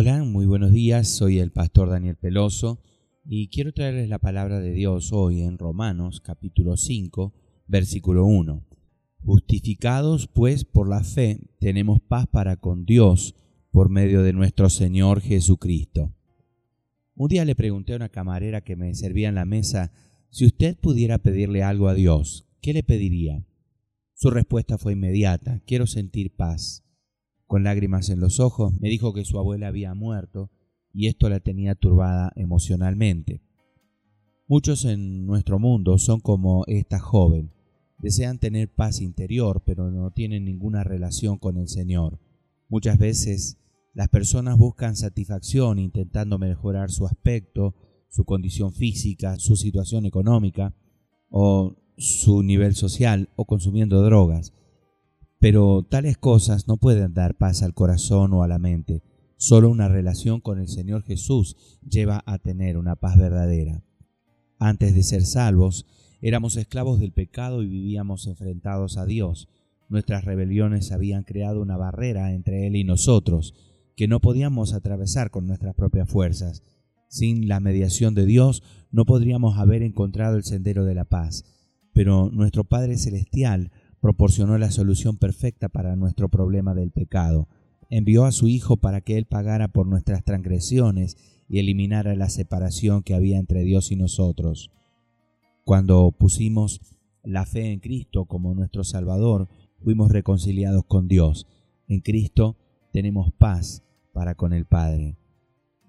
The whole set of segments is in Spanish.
Hola, muy buenos días, soy el pastor Daniel Peloso y quiero traerles la palabra de Dios hoy en Romanos capítulo 5, versículo 1. Justificados pues por la fe, tenemos paz para con Dios por medio de nuestro Señor Jesucristo. Un día le pregunté a una camarera que me servía en la mesa si usted pudiera pedirle algo a Dios, ¿qué le pediría? Su respuesta fue inmediata, quiero sentir paz con lágrimas en los ojos, me dijo que su abuela había muerto y esto la tenía turbada emocionalmente. Muchos en nuestro mundo son como esta joven. Desean tener paz interior, pero no tienen ninguna relación con el Señor. Muchas veces las personas buscan satisfacción intentando mejorar su aspecto, su condición física, su situación económica o su nivel social o consumiendo drogas. Pero tales cosas no pueden dar paz al corazón o a la mente. Solo una relación con el Señor Jesús lleva a tener una paz verdadera. Antes de ser salvos, éramos esclavos del pecado y vivíamos enfrentados a Dios. Nuestras rebeliones habían creado una barrera entre Él y nosotros, que no podíamos atravesar con nuestras propias fuerzas. Sin la mediación de Dios no podríamos haber encontrado el sendero de la paz. Pero nuestro Padre Celestial proporcionó la solución perfecta para nuestro problema del pecado. Envió a su Hijo para que Él pagara por nuestras transgresiones y eliminara la separación que había entre Dios y nosotros. Cuando pusimos la fe en Cristo como nuestro Salvador, fuimos reconciliados con Dios. En Cristo tenemos paz para con el Padre.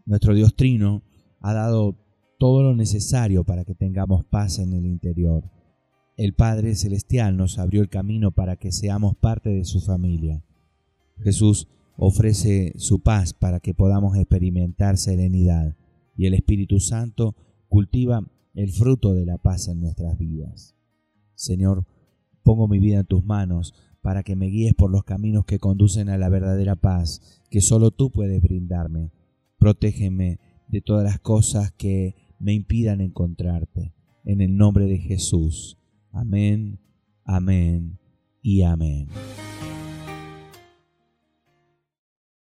Nuestro Dios Trino ha dado todo lo necesario para que tengamos paz en el interior el Padre Celestial nos abrió el camino para que seamos parte de su familia. Jesús ofrece su paz para que podamos experimentar serenidad y el Espíritu Santo cultiva el fruto de la paz en nuestras vidas. Señor, pongo mi vida en tus manos para que me guíes por los caminos que conducen a la verdadera paz que solo tú puedes brindarme. Protégeme de todas las cosas que me impidan encontrarte. En el nombre de Jesús. Amén, amén y amén.